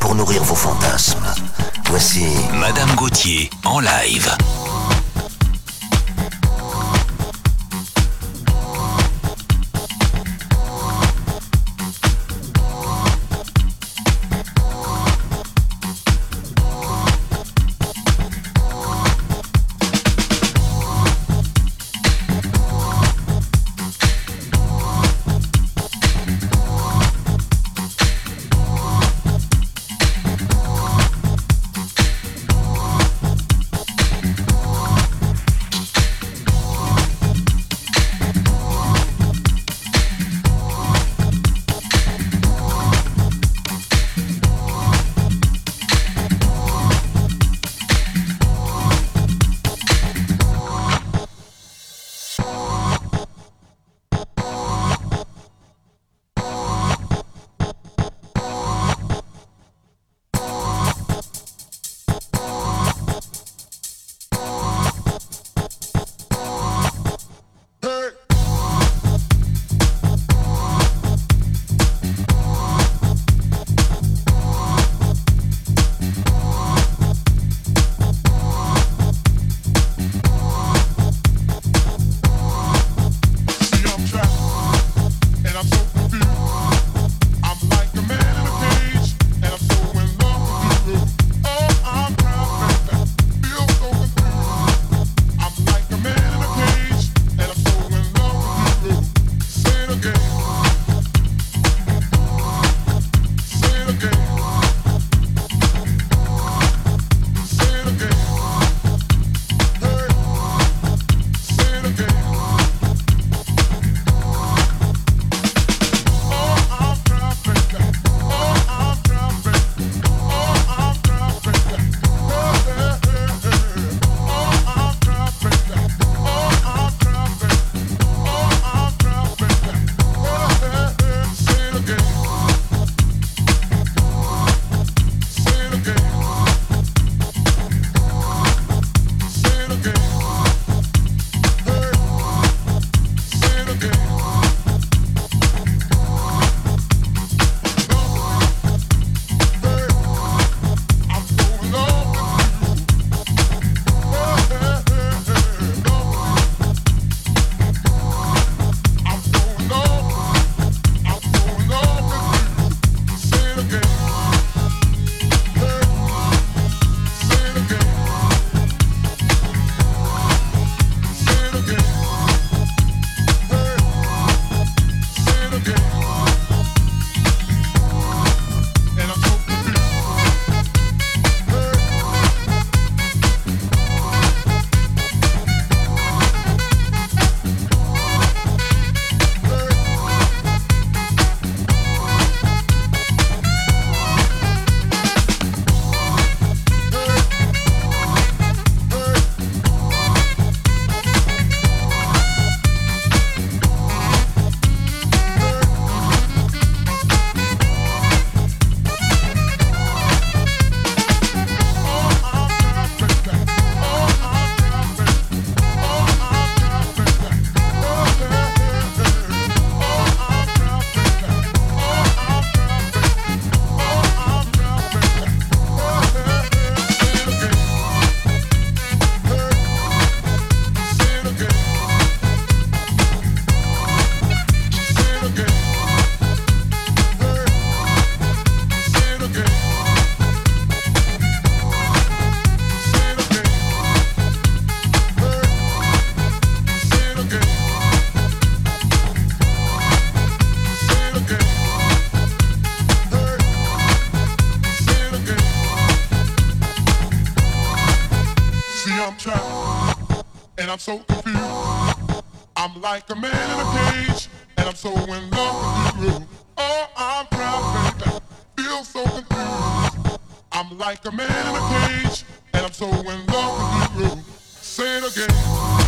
pour nourrir vos fantasmes. Voici Madame Gauthier en live. like a man in a cage, and I'm so in love with you. Oh, I'm proud, baby, feel so confused. I'm like a man in a cage, and I'm so in love with you. Say it again.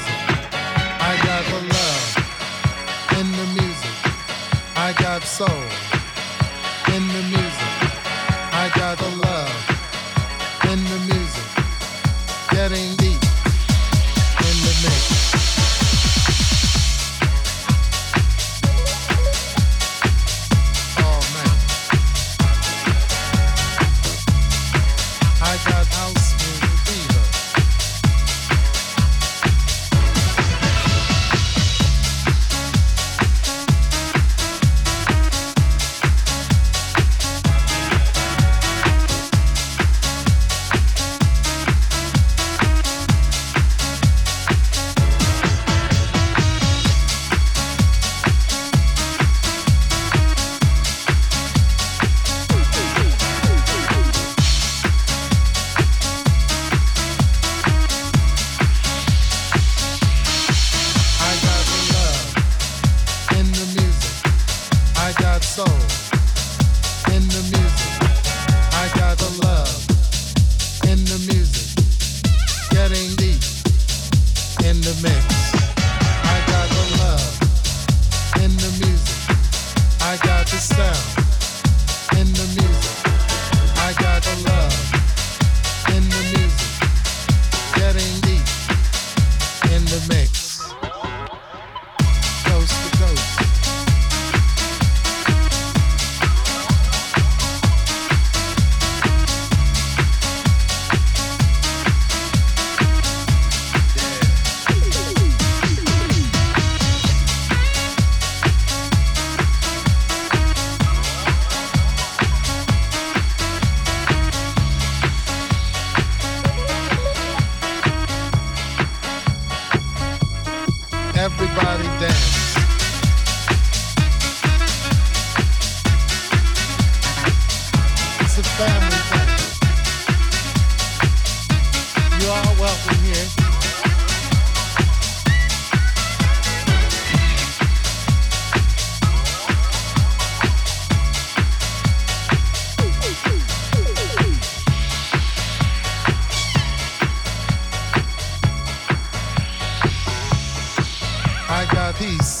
peace.